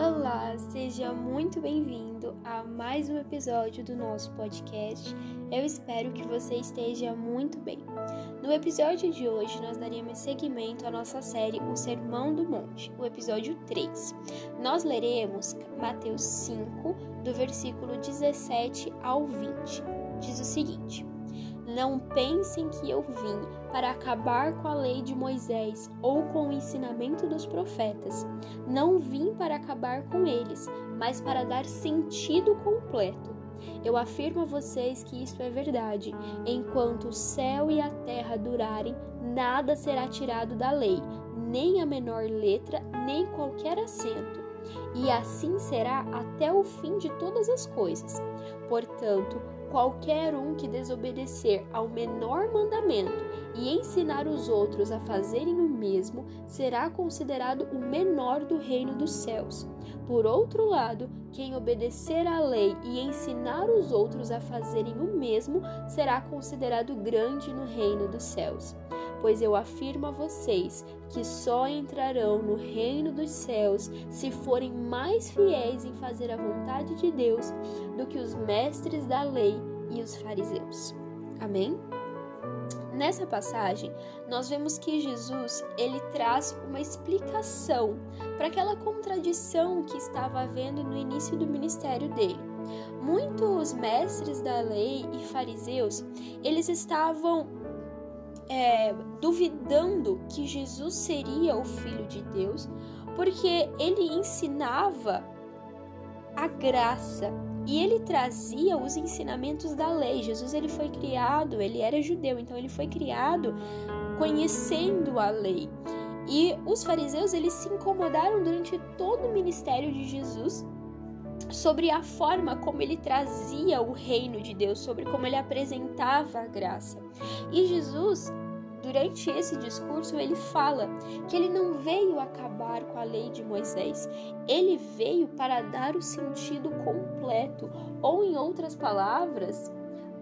Olá, seja muito bem-vindo a mais um episódio do nosso podcast. Eu espero que você esteja muito bem. No episódio de hoje, nós daremos seguimento à nossa série O Sermão do Monte, o episódio 3. Nós leremos Mateus 5, do versículo 17 ao 20. Diz o seguinte: Não pensem que eu vim para acabar com a lei de Moisés ou com o ensinamento dos profetas. Não vim para acabar com eles, mas para dar sentido completo. Eu afirmo a vocês que isto é verdade. Enquanto o céu e a terra durarem, nada será tirado da lei, nem a menor letra, nem qualquer acento. E assim será até o fim de todas as coisas. Portanto, qualquer um que desobedecer ao menor mandamento e ensinar os outros a fazerem o mesmo será considerado o menor do reino dos céus. Por outro lado, quem obedecer à lei e ensinar os outros a fazerem o mesmo será considerado grande no reino dos céus. Pois eu afirmo a vocês que só entrarão no reino dos céus se forem mais fiéis em fazer a vontade de Deus do que os mestres da lei e os fariseus. Amém? Nessa passagem, nós vemos que Jesus, ele traz uma explicação para aquela contradição que estava havendo no início do ministério dele. Muitos mestres da lei e fariseus, eles estavam é, duvidando que Jesus seria o Filho de Deus, porque ele ensinava a graça, e ele trazia os ensinamentos da lei. Jesus ele foi criado, ele era judeu, então ele foi criado conhecendo a lei. E os fariseus eles se incomodaram durante todo o ministério de Jesus sobre a forma como ele trazia o reino de Deus, sobre como ele apresentava a graça. E Jesus Durante esse discurso, ele fala que ele não veio acabar com a lei de Moisés, ele veio para dar o sentido completo, ou em outras palavras,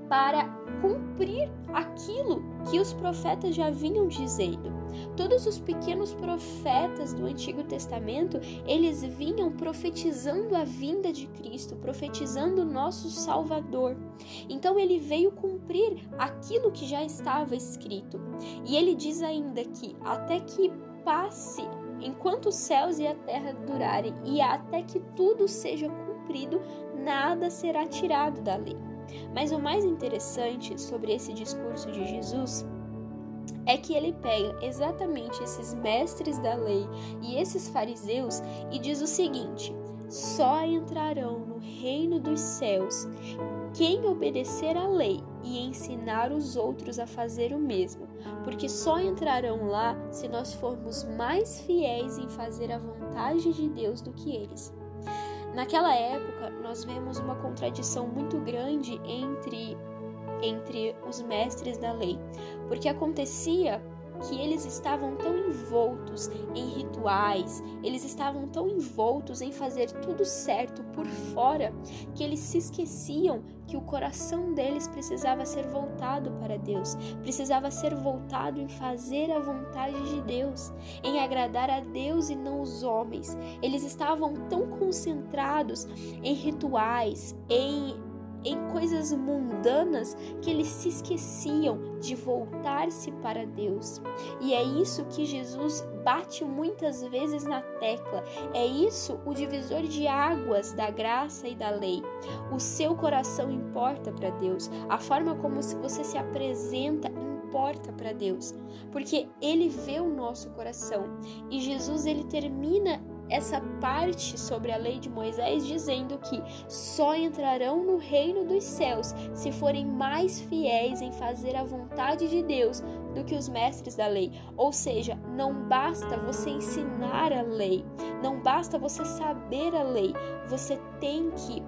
para cumprir aquilo que os profetas já vinham dizendo. Todos os pequenos profetas do Antigo Testamento, eles vinham profetizando a vinda de Cristo, profetizando o nosso Salvador. Então ele veio cumprir aquilo que já estava escrito. E ele diz ainda que até que passe enquanto os céus e a terra durarem e até que tudo seja cumprido, nada será tirado da lei. Mas o mais interessante sobre esse discurso de Jesus é que ele pega exatamente esses mestres da lei e esses fariseus e diz o seguinte: só entrarão no reino dos céus quem obedecer à lei e ensinar os outros a fazer o mesmo, porque só entrarão lá se nós formos mais fiéis em fazer a vontade de Deus do que eles. Naquela época, nós vemos uma contradição muito grande entre entre os mestres da lei, porque acontecia que eles estavam tão envoltos em rituais, eles estavam tão envoltos em fazer tudo certo por fora, que eles se esqueciam que o coração deles precisava ser voltado para Deus, precisava ser voltado em fazer a vontade de Deus, em agradar a Deus e não os homens. Eles estavam tão concentrados em rituais, em em coisas mundanas que eles se esqueciam de voltar-se para Deus. E é isso que Jesus bate muitas vezes na tecla. É isso o divisor de águas da graça e da lei. O seu coração importa para Deus. A forma como você se apresenta importa para Deus, porque ele vê o nosso coração. E Jesus ele termina essa parte sobre a lei de Moisés dizendo que só entrarão no reino dos céus se forem mais fiéis em fazer a vontade de Deus do que os mestres da lei. Ou seja, não basta você ensinar a lei, não basta você saber a lei, você tem que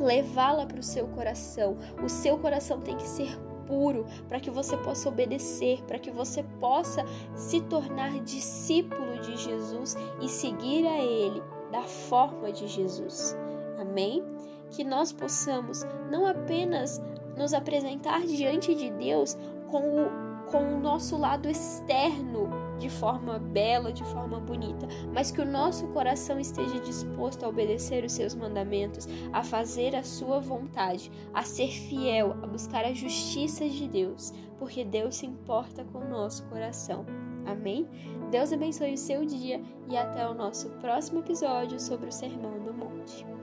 levá-la para o seu coração. O seu coração tem que ser puro, para que você possa obedecer, para que você possa se tornar discípulo de Jesus e seguir a Ele da forma de Jesus. Amém? Que nós possamos não apenas nos apresentar diante de Deus com o, com o nosso lado externo de forma bela, de forma bonita, mas que o nosso coração esteja disposto a obedecer os seus mandamentos, a fazer a sua vontade, a ser fiel, a buscar a justiça de Deus, porque Deus se importa com o nosso coração. Amém? Deus abençoe o seu dia e até o nosso próximo episódio sobre o Sermão do Monte.